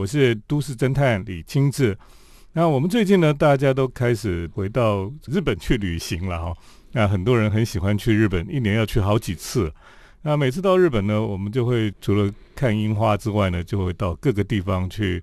我是都市侦探李清志。那我们最近呢，大家都开始回到日本去旅行了哈。那很多人很喜欢去日本，一年要去好几次。那每次到日本呢，我们就会除了看樱花之外呢，就会到各个地方去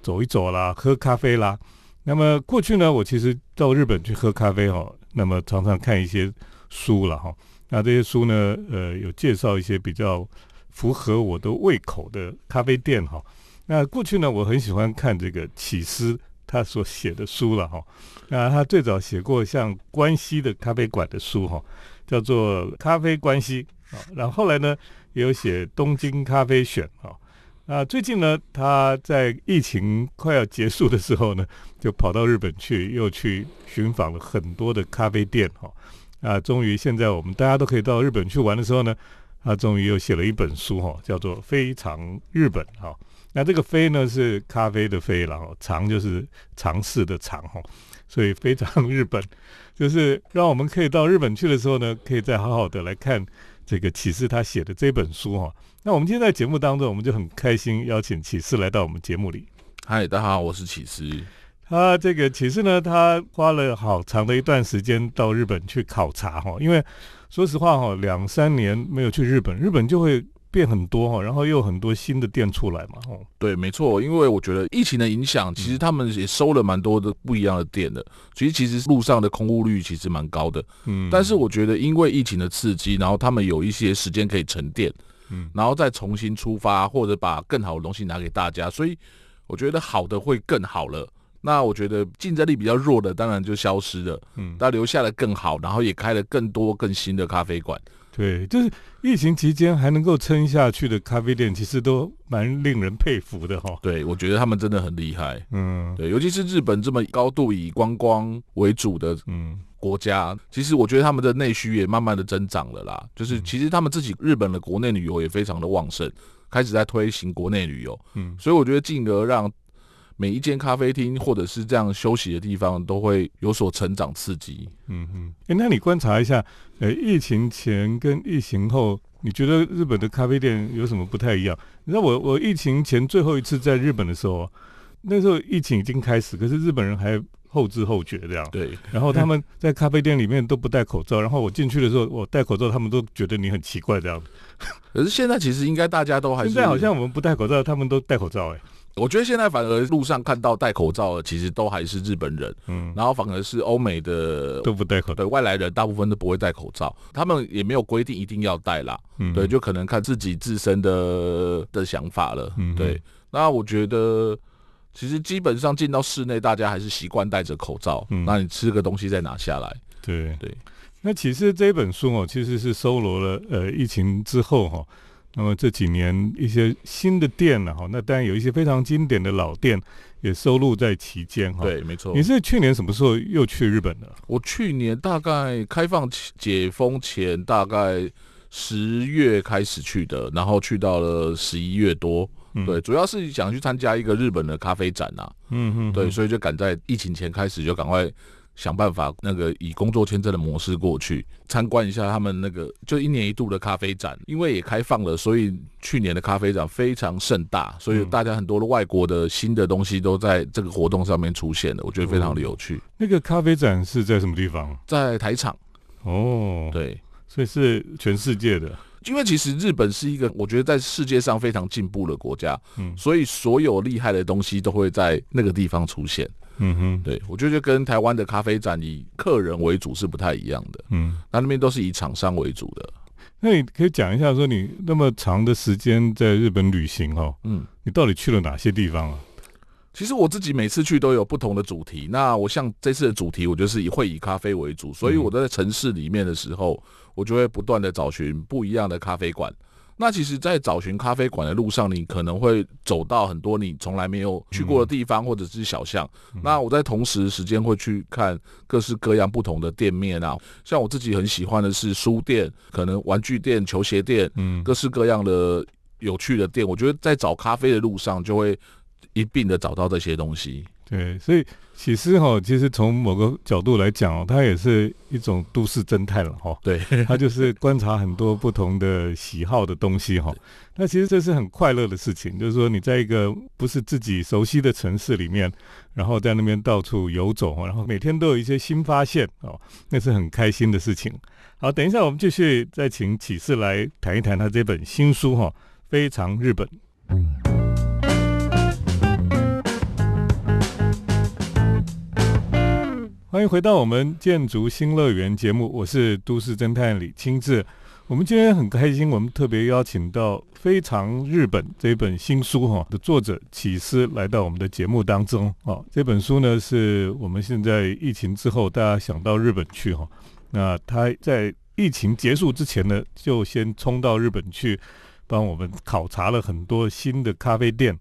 走一走啦，喝咖啡啦。那么过去呢，我其实到日本去喝咖啡哈，那么常常看一些书了哈。那这些书呢，呃，有介绍一些比较符合我的胃口的咖啡店哈。那过去呢，我很喜欢看这个启司他所写的书了哈。那他最早写过像关西的咖啡馆的书哈，叫做《咖啡关西》啊。然后后来呢，也有写《东京咖啡选》啊。那最近呢，他在疫情快要结束的时候呢，就跑到日本去，又去寻访了很多的咖啡店哈。啊，终于现在我们大家都可以到日本去玩的时候呢，他终于又写了一本书哈，叫做《非常日本》哈。那这个“非”呢是咖啡的“非”了哈，“尝”就是尝试的“尝”哈。所以非常日本，就是让我们可以到日本去的时候呢，可以再好好的来看这个启示他写的这本书哈。那我们今天在节目当中，我们就很开心邀请启示来到我们节目里。嗨，大家好，我是启示。他这个启示呢，他花了好长的一段时间到日本去考察哈，因为说实话哈，两三年没有去日本，日本就会变很多哈，然后又有很多新的店出来嘛。哦，对，没错，因为我觉得疫情的影响，其实他们也收了蛮多的不一样的店的，所以其实路上的空屋率其实蛮高的。嗯，但是我觉得因为疫情的刺激，然后他们有一些时间可以沉淀。嗯，然后再重新出发，或者把更好的东西拿给大家，所以我觉得好的会更好了。那我觉得竞争力比较弱的，当然就消失了。嗯，但留下了更好，然后也开了更多更新的咖啡馆。对，就是疫情期间还能够撑下去的咖啡店，其实都蛮令人佩服的哈。对，我觉得他们真的很厉害。嗯，对，尤其是日本这么高度以观光为主的，嗯。国家其实我觉得他们的内需也慢慢的增长了啦，就是其实他们自己日本的国内旅游也非常的旺盛，开始在推行国内旅游，嗯，所以我觉得进而让每一间咖啡厅或者是这样休息的地方都会有所成长刺激，嗯哼，哎，那你观察一下，呃，疫情前跟疫情后，你觉得日本的咖啡店有什么不太一样？你知道我我疫情前最后一次在日本的时候，那时候疫情已经开始，可是日本人还。后知后觉这样，对。然后他们在咖啡店里面都不戴口罩，然后我进去的时候，我戴口罩，他们都觉得你很奇怪这样。可是现在其实应该大家都还是现在好像我们不戴口罩，他们都戴口罩哎。我觉得现在反而路上看到戴口罩的，其实都还是日本人，嗯。然后反而是欧美的都不戴口罩，对外来人大部分都不会戴口罩，他们也没有规定一定要戴啦，嗯。对，就可能看自己自身的的想法了，嗯。对，那我觉得。其实基本上进到室内，大家还是习惯戴着口罩。嗯，那你吃个东西再拿下来。对对。那其实这本书哦，其实是收罗了呃疫情之后哈，那么这几年一些新的店呢哈，那当然有一些非常经典的老店也收录在其间哈。对，没错。你是去年什么时候又去日本的？我去年大概开放解封前大概十月开始去的，然后去到了十一月多。对，主要是想去参加一个日本的咖啡展呐。嗯嗯，对，所以就赶在疫情前开始，就赶快想办法那个以工作签证的模式过去参观一下他们那个就一年一度的咖啡展。因为也开放了，所以去年的咖啡展非常盛大，所以大家很多的外国的新的东西都在这个活动上面出现了，我觉得非常的有趣。那个咖啡展是在什么地方？在台场。哦，对，所以是全世界的。因为其实日本是一个我觉得在世界上非常进步的国家，嗯，所以所有厉害的东西都会在那个地方出现，嗯哼，对我觉得跟台湾的咖啡展以客人为主是不太一样的，嗯，那那边都是以厂商为主的。那你可以讲一下，说你那么长的时间在日本旅行哈，嗯，你到底去了哪些地方啊？其实我自己每次去都有不同的主题。那我像这次的主题，我就是以会以咖啡为主，所以我在城市里面的时候。我就会不断的找寻不一样的咖啡馆。那其实，在找寻咖啡馆的路上，你可能会走到很多你从来没有去过的地方，或者是小巷。那我在同时时间会去看各式各样不同的店面啊。像我自己很喜欢的是书店，可能玩具店、球鞋店，嗯，各式各样的有趣的店。我觉得在找咖啡的路上，就会一并的找到这些东西。对，所以启司哈，其实从某个角度来讲哦，它也是一种都市侦探了哈。对，他就是观察很多不同的喜好的东西哈。那其实这是很快乐的事情，就是说你在一个不是自己熟悉的城市里面，然后在那边到处游走，然后每天都有一些新发现哦，那是很开心的事情。好，等一下我们继续再请启示来谈一谈他这本新书哈，非常日本。欢迎回到我们建筑新乐园节目，我是都市侦探李清志。我们今天很开心，我们特别邀请到《非常日本》这本新书哈的作者启思来到我们的节目当中啊。这本书呢，是我们现在疫情之后，大家想到日本去哈。那他在疫情结束之前呢，就先冲到日本去，帮我们考察了很多新的咖啡店。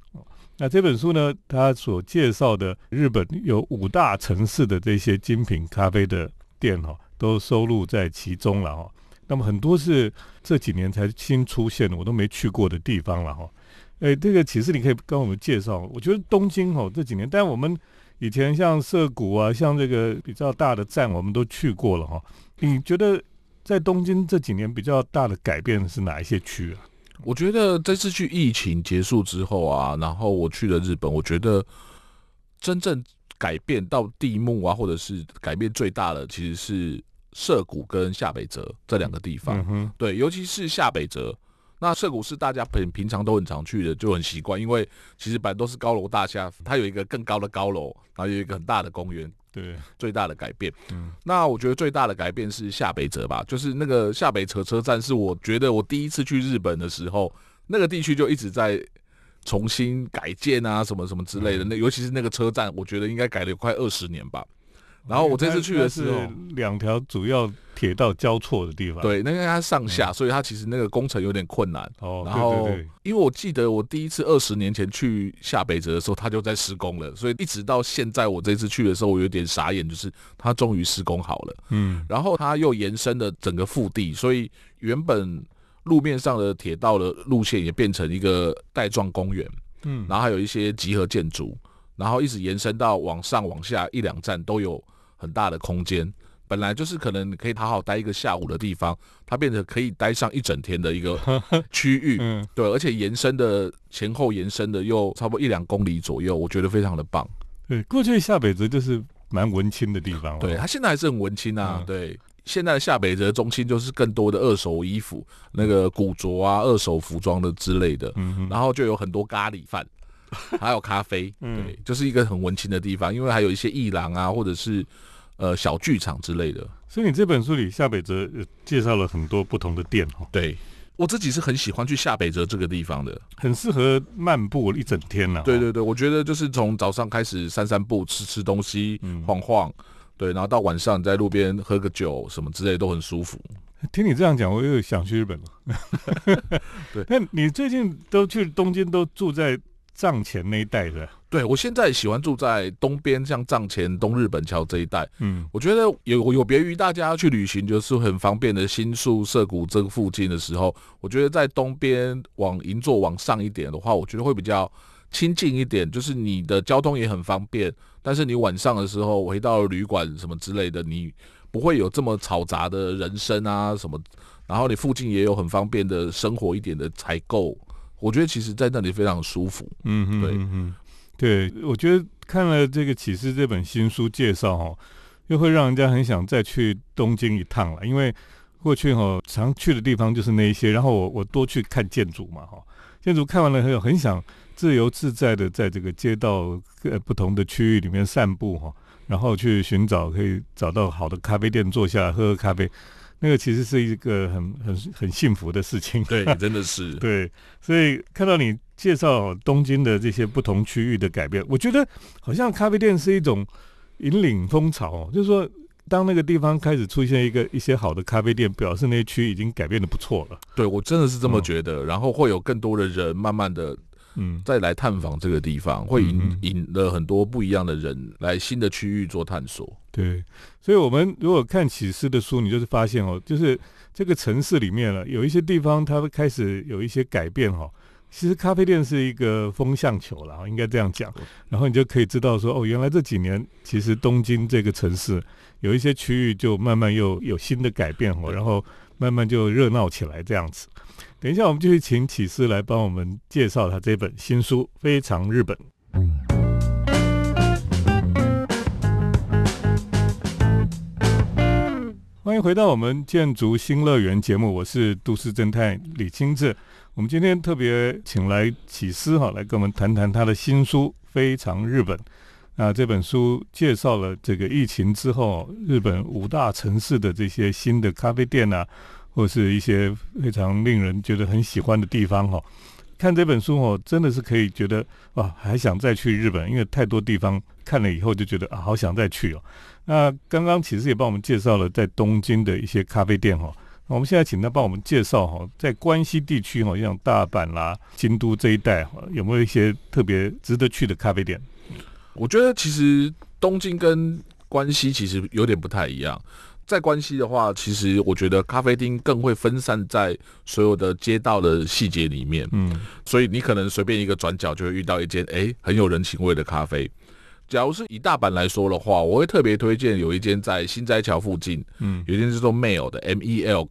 那这本书呢，他所介绍的日本有五大城市的这些精品咖啡的店哈，都收录在其中了哈。那么很多是这几年才新出现的，我都没去过的地方了哈。哎，这个其实你可以跟我们介绍。我觉得东京哈这几年，但我们以前像涩谷啊，像这个比较大的站，我们都去过了哈。你觉得在东京这几年比较大的改变是哪一些区啊？我觉得这次去疫情结束之后啊，然后我去了日本，我觉得真正改变到地目啊，或者是改变最大的，其实是涩谷跟下北泽这两个地方。对，尤其是下北泽。那涩谷是大家平平常都很常去的，就很习惯，因为其实本来都是高楼大厦，它有一个更高的高楼，然后有一个很大的公园。对，最大的改变。嗯，那我觉得最大的改变是下北泽吧，就是那个下北泽车站，是我觉得我第一次去日本的时候，那个地区就一直在重新改建啊，什么什么之类的。那尤其是那个车站，我觉得应该改了有快二十年吧。然后我这次去的是两条主要铁道交错的地方，对，那个它上下，所以它其实那个工程有点困难。哦，然后因为我记得我第一次二十年前去下北泽的时候，它就在施工了，所以一直到现在我这次去的时候，我有点傻眼，就是它终于施工好了。嗯，然后它又延伸了整个腹地，所以原本路面上的铁道的路线也变成一个带状公园。嗯，然后还有一些集合建筑，然后一直延伸到往上往下一两站都有。很大的空间，本来就是可能你可以好好待一个下午的地方，它变成可以待上一整天的一个 区域。嗯，对，而且延伸的前后延伸的又差不多一两公里左右，我觉得非常的棒。对，过去下北泽就是蛮文青的地方。对，它现在还是很文青啊。对，现在的下北泽中心就是更多的二手衣服、那个古着啊、二手服装的之类的。嗯然后就有很多咖喱饭。还有咖啡，对，就是一个很文青的地方，因为还有一些艺廊啊，或者是呃小剧场之类的。所以你这本书里夏北泽介绍了很多不同的店哈。对我自己是很喜欢去下北泽这个地方的，很适合漫步一整天呢。对对对，我觉得就是从早上开始散散步、吃吃东西、晃晃，对，然后到晚上在路边喝个酒什么之类都很舒服。听你这样讲，我又想去日本了。对，那你最近都去东京，都住在？藏前那一带的，对我现在喜欢住在东边，像藏前、东日本桥这一带。嗯，我觉得有有别于大家去旅行就是很方便的新宿、涩谷这附近的时候，我觉得在东边往银座往上一点的话，我觉得会比较亲近一点，就是你的交通也很方便。但是你晚上的时候回到旅馆什么之类的，你不会有这么嘈杂的人声啊什么，然后你附近也有很方便的生活一点的采购。我觉得其实，在那里非常舒服。嗯嗯，对，嗯，对，我觉得看了这个启示这本新书介绍哈，又会让人家很想再去东京一趟了。因为过去哈常去的地方就是那一些，然后我我多去看建筑嘛哈，建筑看完了以后很想自由自在的在这个街道呃不同的区域里面散步哈，然后去寻找可以找到好的咖啡店坐下来喝喝咖啡。那个其实是一个很很很幸福的事情，对，真的是对。所以看到你介绍东京的这些不同区域的改变，我觉得好像咖啡店是一种引领风潮，就是说，当那个地方开始出现一个一些好的咖啡店，表示那些区已经改变的不错了。对我真的是这么觉得，然后会有更多的人慢慢的。嗯，再来探访这个地方，会引引了很多不一样的人来新的区域做探索。对，所以，我们如果看启示的书，你就是发现哦，就是这个城市里面了，有一些地方它会开始有一些改变哈，其实咖啡店是一个风向球了，应该这样讲。然后你就可以知道说，哦，原来这几年其实东京这个城市有一些区域就慢慢又有新的改变哦，然后慢慢就热闹起来这样子。等一下，我们就去请启示来帮我们介绍他这本新书《非常日本》。欢迎回到我们建筑新乐园节目，我是都市侦探李清志。我们今天特别请来启思哈，来跟我们谈谈他的新书《非常日本》。那这本书介绍了这个疫情之后日本五大城市的这些新的咖啡店啊，或是一些非常令人觉得很喜欢的地方哈。看这本书哦，真的是可以觉得哇，还想再去日本，因为太多地方看了以后就觉得啊，好想再去哦。那刚刚其实也帮我们介绍了在东京的一些咖啡店哈。我们现在请他帮我们介绍哈，在关西地区哈，像大阪啦、京都这一带哈，有没有一些特别值得去的咖啡店？我觉得其实东京跟关西其实有点不太一样。在关西的话，其实我觉得咖啡厅更会分散在所有的街道的细节里面。嗯，所以你可能随便一个转角就会遇到一间哎很有人情味的咖啡。假如是以大阪来说的话，我会特别推荐有一间在新斋桥附近，嗯，有一间叫做 Mel 的 M E L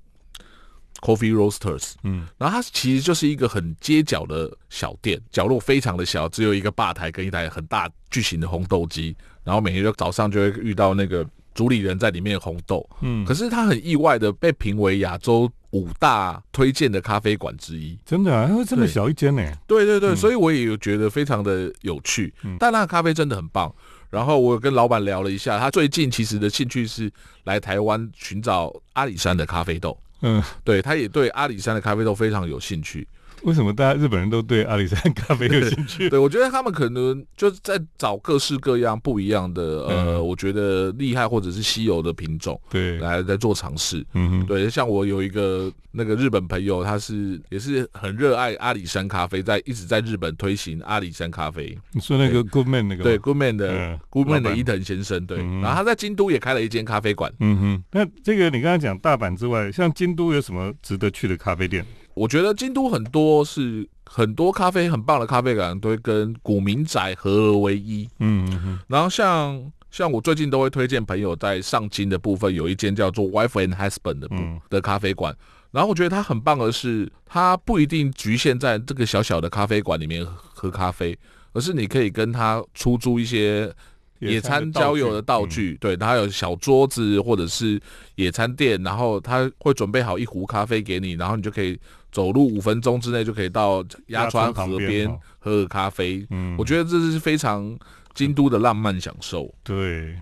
Coffee Roasters，嗯，然后它其实就是一个很街角的小店，角落非常的小，只有一个吧台跟一台很大巨型的红豆机，然后每天就早上就会遇到那个主理人在里面红豆，嗯，可是他很意外的被评为亚洲。五大推荐的咖啡馆之一，真的啊，这么小一间呢？对对对，所以我也有觉得非常的有趣。但那个咖啡真的很棒。然后我跟老板聊了一下，他最近其实的兴趣是来台湾寻找阿里山的咖啡豆。嗯，对，他也对阿里山的咖啡豆非常有兴趣。为什么大家日本人都对阿里山咖啡有兴趣？对我觉得他们可能就是在找各式各样不一样的呃，我觉得厉害或者是稀有的品种，对，来在做尝试。嗯，对，像我有一个那个日本朋友，他是也是很热爱阿里山咖啡，在一直在日本推行阿里山咖啡。你说那个 Goodman 那个对 Goodman 的 Goodman 的伊藤先生，对，然后他在京都也开了一间咖啡馆。嗯哼，那这个你刚才讲大阪之外，像京都有什么值得去的咖啡店？我觉得京都很多是很多咖啡很棒的咖啡馆都会跟古民宅合而为一，嗯，然后像像我最近都会推荐朋友在上京的部分有一间叫做 Wife and Husband 的的咖啡馆，然后我觉得它很棒的是，它不一定局限在这个小小的咖啡馆里面喝咖啡，而是你可以跟他出租一些。野餐交友的道具，对，然后有小桌子或者是野餐垫，然后他会准备好一壶咖啡给你，然后你就可以走路五分钟之内就可以到鸭川河边喝个咖啡。嗯，我觉得这是非常京都的浪漫享受。对，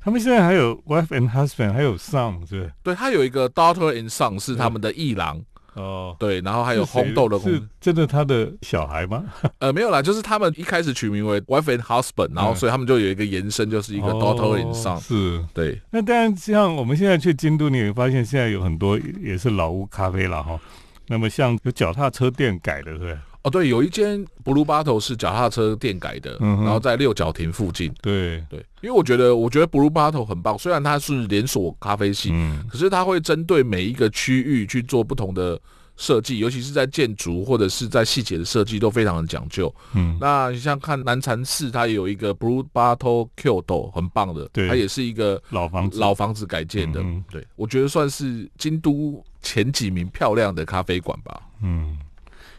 他们现在还有 wife and husband，还有 son，对，对他有一个 daughter and son 是他们的艺郎。哦，对，然后还有红豆的，是真的他的小孩吗？呃，没有啦，就是他们一开始取名为 wife and husband，然后所以他们就有一个延伸，就是一个 daughter and son。是，对。那当然，像我们现在去京都，你会发现现在有很多也是老屋咖啡了哈。那么像有脚踏车店改的，对。哦，对，有一间 Blue Bottle 是脚踏车店改的，嗯然后在六角亭附近。对对，因为我觉得，我觉得 Blue Bottle 很棒，虽然它是连锁咖啡系，嗯可是它会针对每一个区域去做不同的设计，尤其是在建筑或者是在细节的设计都非常的讲究。嗯，那你像看南禅寺，它有一个 Blue Bottle 豆，很棒的，对，它也是一个老房子老房子改建的。对，我觉得算是京都前几名漂亮的咖啡馆吧。嗯。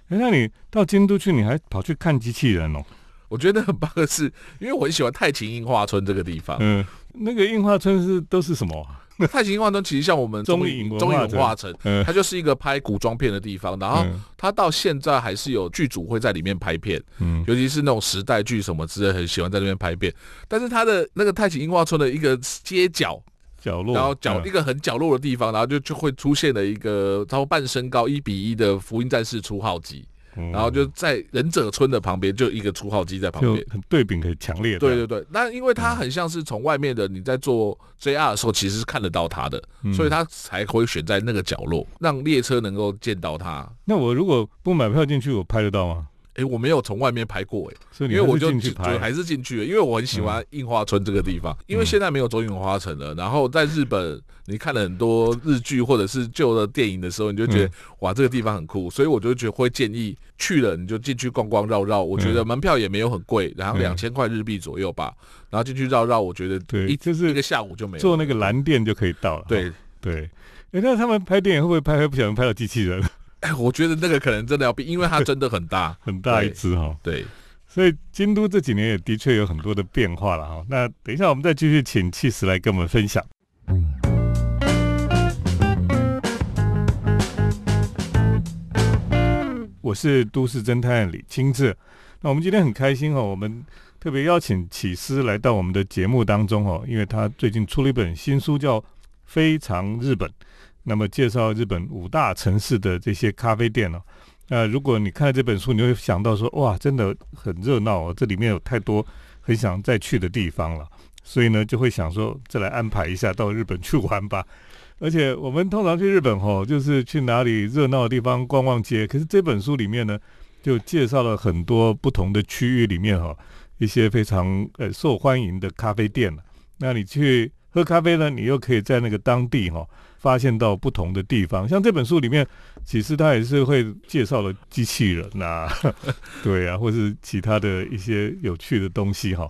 哎，那你到京都去，你还跑去看机器人哦？我觉得很棒的是，因为我很喜欢太秦樱花村这个地方。嗯，那个樱花村是都是什么？太晴樱花村其实像我们中影中影文化城，它就是一个拍古装片的地方。然后它到现在还是有剧组会在里面拍片，嗯，尤其是那种时代剧什么之类，很喜欢在那边拍片。但是它的那个太晴樱花村的一个街角。角落，然后角一个很角落的地方，然后就就会出现了一个超半身高一比一的福音战士初号机，然后就在忍者村的旁边就一个初号机在旁边，很对比很强烈。对对对，那因为它很像是从外面的你在做 JR 的时候，其实是看得到它的，所以它才会选在那个角落，让列车能够见到它。那我如果不买票进去，我拍得到吗？哎，我没有从外面拍过，哎，因为我就进去拍，还是进去了，因为我很喜欢樱花村这个地方，因为现在没有中樱花城了。然后在日本，你看了很多日剧或者是旧的电影的时候，你就觉得哇，这个地方很酷，所以我就觉得会建议去了你就进去逛逛绕绕。我觉得门票也没有很贵，然后两千块日币左右吧，然后进去绕绕，我觉得对，就是一个下午就没坐那个蓝电就可以到了。对对，哎，那他们拍电影会不会拍拍不小心拍到机器人？哎，我觉得那个可能真的要比，因为它真的很大，很大一只哈。对，所以京都这几年也的确有很多的变化了哈。那等一下我们再继续请气实来跟我们分享。我是都市侦探李清志。那我们今天很开心哦，我们特别邀请启思来到我们的节目当中哦，因为他最近出了一本新书，叫《非常日本》。那么介绍日本五大城市的这些咖啡店呢？那如果你看了这本书，你会想到说，哇，真的很热闹哦，这里面有太多很想再去的地方了。所以呢，就会想说，再来安排一下到日本去玩吧。而且我们通常去日本吼，就是去哪里热闹的地方逛逛街。可是这本书里面呢，就介绍了很多不同的区域里面哈，一些非常呃受欢迎的咖啡店那你去喝咖啡呢，你又可以在那个当地哈。发现到不同的地方，像这本书里面，其实他也是会介绍了机器人呐，对啊，或是其他的一些有趣的东西哈。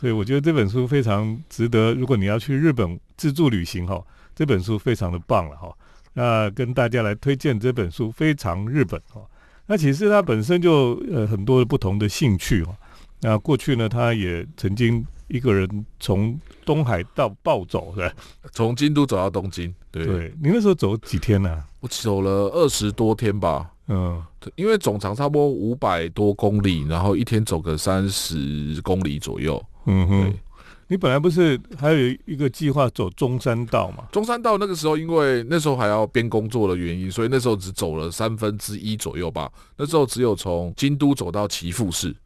所以我觉得这本书非常值得，如果你要去日本自助旅行哈，这本书非常的棒了哈。那跟大家来推荐这本书《非常日本》哈。那其实他本身就呃很多不同的兴趣哈。那过去呢，他也曾经。一个人从东海到暴走，对？从京都走到东京，对。对，你那时候走几天呢？我走了二十多天吧。嗯，因为总长差不多五百多公里，然后一天走个三十公里左右。嗯哼。你本来不是还有一个计划走中山道嘛？中山道那个时候，因为那时候还要边工作的原因，所以那时候只走了三分之一左右吧。那时候只有从京都走到岐阜市。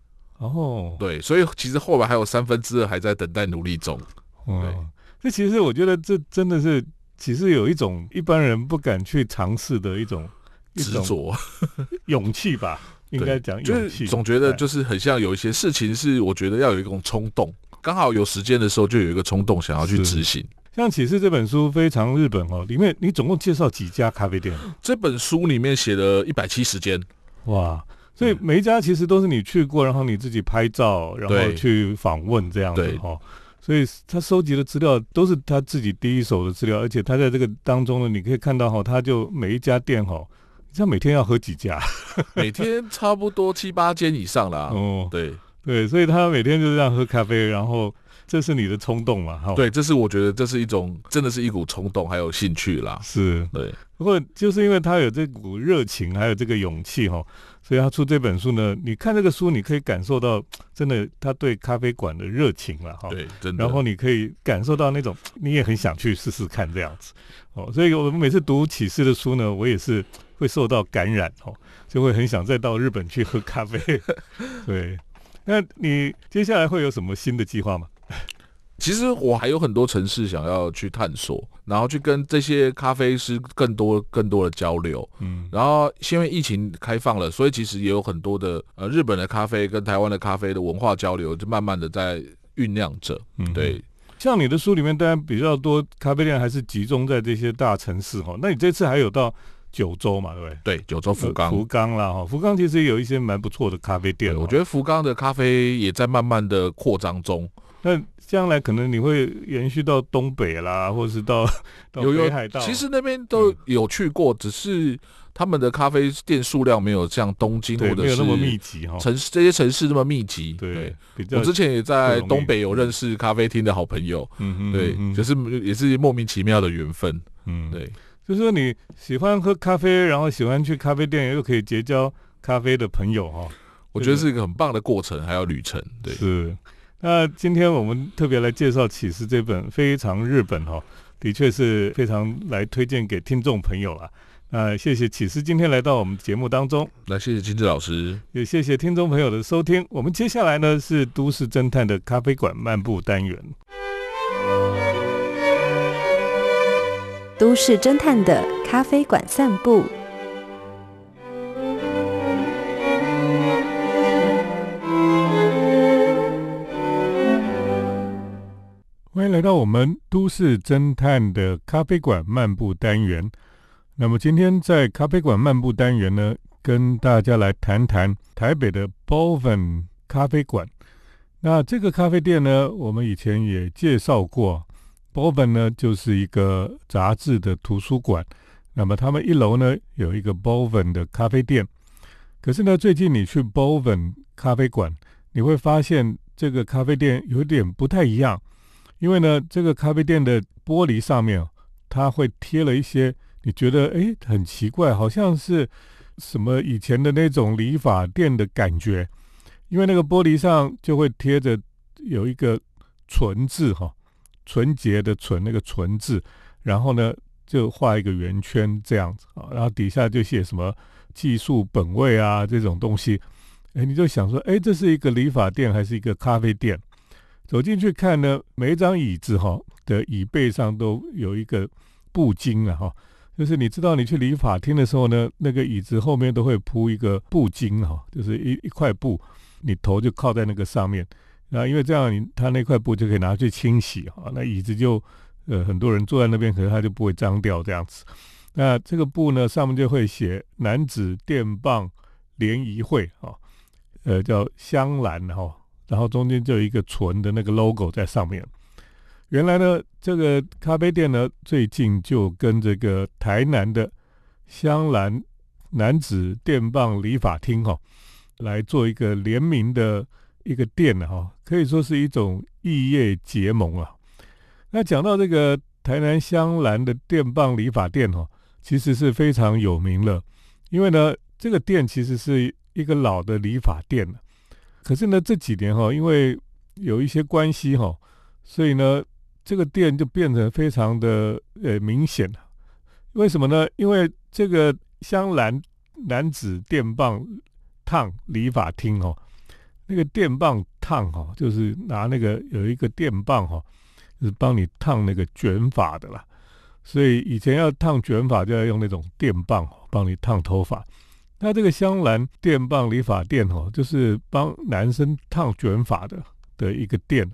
哦，对，所以其实后来还有三分之二还在等待努力中。对，这其实我觉得这真的是，其实有一种一般人不敢去尝试的一种执着、勇气吧，应该讲勇气。总觉得就是很像有一些事情是，我觉得要有一种冲动，刚好有时间的时候就有一个冲动想要去执行。像启示这本书非常日本哦，里面你总共介绍几家咖啡店？这本书里面写了一百七十间，哇。所以每一家其实都是你去过，然后你自己拍照，然后去访问这样子哈。所以他收集的资料都是他自己第一手的资料，而且他在这个当中呢，你可以看到哈，他就每一家店哈，像每天要喝几家，每天差不多七八间以上啦。哦，对对，所以他每天就这样喝咖啡，然后这是你的冲动嘛？哈，对，这是我觉得这是一种真的是一股冲动还有兴趣啦。是对，不过就是因为他有这股热情，还有这个勇气哈。所以他出这本书呢，你看这个书，你可以感受到真的他对咖啡馆的热情了哈。对，真的。然后你可以感受到那种你也很想去试试看这样子哦。所以我们每次读启示的书呢，我也是会受到感染哦，就会很想再到日本去喝咖啡。对，那你接下来会有什么新的计划吗？其实我还有很多城市想要去探索，然后去跟这些咖啡师更多更多的交流。嗯，然后因为疫情开放了，所以其实也有很多的呃日本的咖啡跟台湾的咖啡的文化交流，就慢慢的在酝酿着。嗯，对。像你的书里面当然比较多咖啡店还是集中在这些大城市哈，那你这次还有到九州嘛？对不对？对，九州福冈。福冈啦哈，福冈其实有一些蛮不错的咖啡店。我觉得福冈的咖啡也在慢慢的扩张中。那将来可能你会延续到东北啦，或者是到 到北海道。其实那边都有去过，只是他们的咖啡店数量没有像东京或者是那么密集哈，城市这些城市那么密集。对，我之前也在东北有认识咖啡厅的好朋友。嗯哼，对，就是也是莫名其妙的缘分。嗯，对，就是说你喜欢喝咖啡，然后喜欢去咖啡店，又可以结交咖啡的朋友哈。我觉得是一个很棒的过程，还有旅程。对，是。那今天我们特别来介绍《启示》这本非常日本哈，的确是非常来推荐给听众朋友啊。那谢谢启示今天来到我们节目当中，来谢谢金志老师，也谢谢听众朋友的收听。我们接下来呢是都市侦探的咖啡馆漫步单元，都市侦探的咖啡馆散步。欢迎来到我们都市侦探的咖啡馆漫步单元。那么今天在咖啡馆漫步单元呢，跟大家来谈谈台北的 Boven 咖啡馆。那这个咖啡店呢，我们以前也介绍过。Boven 呢，就是一个杂志的图书馆。那么他们一楼呢，有一个 Boven 的咖啡店。可是呢，最近你去 Boven 咖啡馆，你会发现这个咖啡店有点不太一样。因为呢，这个咖啡店的玻璃上面，它会贴了一些你觉得诶很奇怪，好像是什么以前的那种理发店的感觉。因为那个玻璃上就会贴着有一个“纯”字哈，纯洁的“纯”那个“纯”字，然后呢就画一个圆圈这样子啊，然后底下就写什么技术本位啊这种东西。哎，你就想说，哎，这是一个理发店还是一个咖啡店？走进去看呢，每一张椅子哈的椅背上都有一个布巾啊哈，就是你知道你去理发厅的时候呢，那个椅子后面都会铺一个布巾哈，就是一一块布，你头就靠在那个上面，啊，因为这样你他那块布就可以拿去清洗哈，那椅子就呃很多人坐在那边，可能他就不会脏掉这样子。那这个布呢上面就会写男子电棒联谊会啊，呃叫香兰哈。然后中间就有一个纯的那个 logo 在上面。原来呢，这个咖啡店呢，最近就跟这个台南的香兰男子电棒理发厅哈，来做一个联名的一个店哈，可以说是一种异业结盟啊。那讲到这个台南香兰的电棒理发店哈，其实是非常有名了，因为呢，这个店其实是一个老的理发店了。可是呢，这几年哈，因为有一些关系哈，所以呢，这个店就变得非常的呃明显了。为什么呢？因为这个香兰男子电棒烫理发厅哦，那个电棒烫哈，就是拿那个有一个电棒哈，就是帮你烫那个卷发的啦。所以以前要烫卷发就要用那种电棒帮你烫头发。那这个香兰电棒理发店哦，就是帮男生烫卷发的的一个店。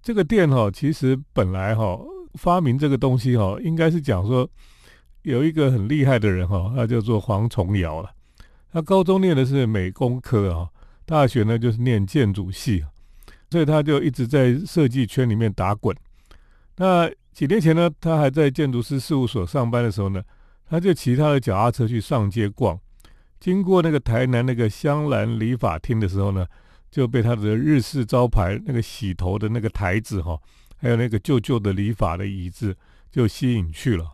这个店哈，其实本来哈发明这个东西哈，应该是讲说有一个很厉害的人哈，他叫做黄崇尧了。他高中念的是美工科啊，大学呢就是念建筑系，所以他就一直在设计圈里面打滚。那几年前呢，他还在建筑师事务所上班的时候呢，他就骑他的脚踏车去上街逛。经过那个台南那个香兰理发厅的时候呢，就被他的日式招牌那个洗头的那个台子哈，还有那个旧旧的理发的椅子就吸引去了。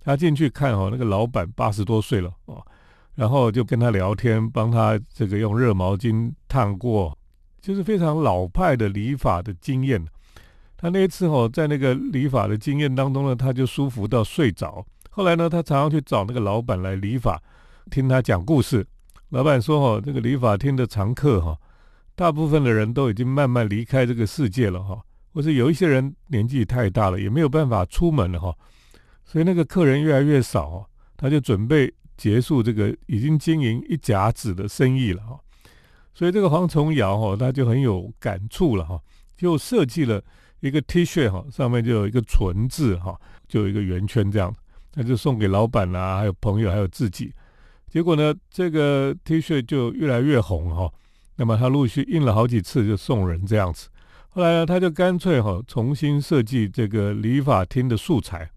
他进去看哦，那个老板八十多岁了哦，然后就跟他聊天，帮他这个用热毛巾烫过，就是非常老派的理发的经验。他那一次哦，在那个理发的经验当中呢，他就舒服到睡着。后来呢，他常常去找那个老板来理发。听他讲故事，老板说：“哈，这个理发厅的常客哈，大部分的人都已经慢慢离开这个世界了哈，或是有一些人年纪太大了，也没有办法出门了哈，所以那个客人越来越少，他就准备结束这个已经经营一甲子的生意了哈。所以这个黄崇尧哈，他就很有感触了哈，就设计了一个 T 恤哈，上面就有一个纯字哈，就有一个圆圈这样，他就送给老板啦，还有朋友，还有自己。”结果呢，这个 T 恤就越来越红哈。那么他陆续印了好几次，就送人这样子。后来呢，他就干脆哈重新设计这个理发厅的素材，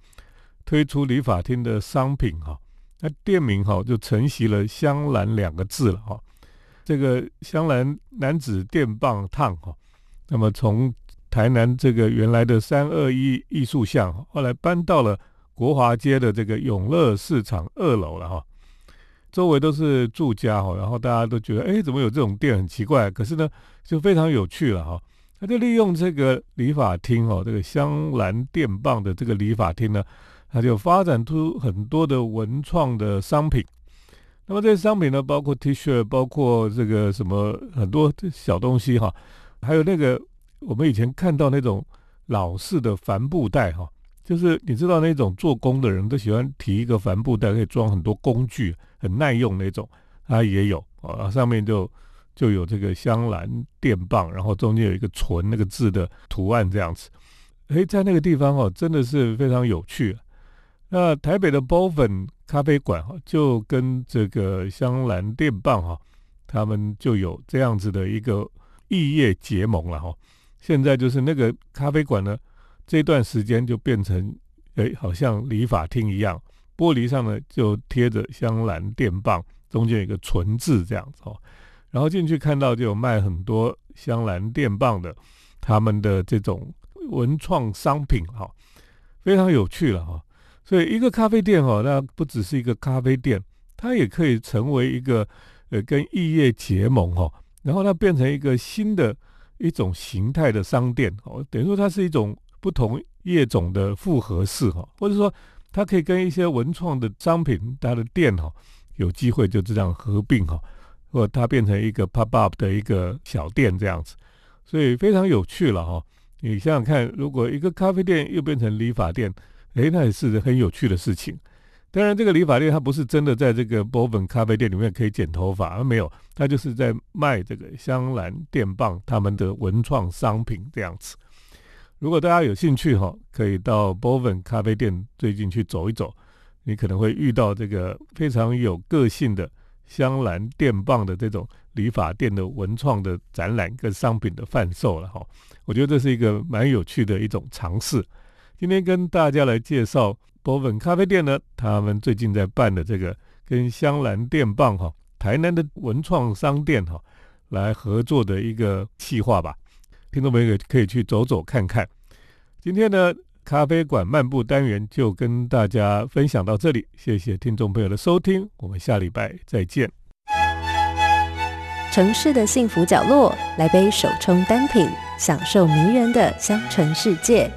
推出理发厅的商品哈。那店名哈就承袭了“香兰”两个字了哈。这个香兰男子电棒烫哈。那么从台南这个原来的三二一艺术巷，后来搬到了国华街的这个永乐市场二楼了哈。周围都是住家哈，然后大家都觉得，哎，怎么有这种店很奇怪？可是呢，就非常有趣了哈。他就利用这个理发厅哦，这个香兰电棒的这个理发厅呢，他就发展出很多的文创的商品。那么这些商品呢，包括 T 恤，包括这个什么很多小东西哈，还有那个我们以前看到那种老式的帆布袋哈。就是你知道那种做工的人都喜欢提一个帆布袋，可以装很多工具，很耐用那种，它也有啊，上面就就有这个香兰电棒，然后中间有一个纯那个字的图案这样子。诶，在那个地方哦，真的是非常有趣。那台北的 Boven 咖啡馆哈，就跟这个香兰电棒哈，他们就有这样子的一个异业结盟了哈。现在就是那个咖啡馆呢，这段时间就变成哎，好像理发厅一样，玻璃上呢就贴着香兰电棒，中间有一个纯字这样子哦。然后进去看到就有卖很多香兰电棒的，他们的这种文创商品哈，非常有趣了哈。所以一个咖啡店哈，那不只是一个咖啡店，它也可以成为一个呃跟异业结盟哈，然后它变成一个新的一种形态的商店哦，等于说它是一种不同业种的复合式哈，或者说它可以跟一些文创的商品它的店哈有机会就这样合并哈，或它变成一个 pop up 的一个小店这样子，所以非常有趣了哈。你想想看，如果一个咖啡店又变成理发店。诶，那也是很有趣的事情。当然，这个理发店它不是真的在这个波本咖啡店里面可以剪头发，而没有，它就是在卖这个香兰电棒他们的文创商品这样子。如果大家有兴趣哈，可以到波本咖啡店最近去走一走，你可能会遇到这个非常有个性的香兰电棒的这种理发店的文创的展览跟商品的贩售了哈。我觉得这是一个蛮有趣的一种尝试。今天跟大家来介绍波本咖啡店呢，他们最近在办的这个跟香兰电棒哈，台南的文创商店哈，来合作的一个计划吧。听众朋友也可以去走走看看。今天呢，咖啡馆漫步单元就跟大家分享到这里，谢谢听众朋友的收听，我们下礼拜再见。城市的幸福角落，来杯手冲单品，享受迷人的香醇世界。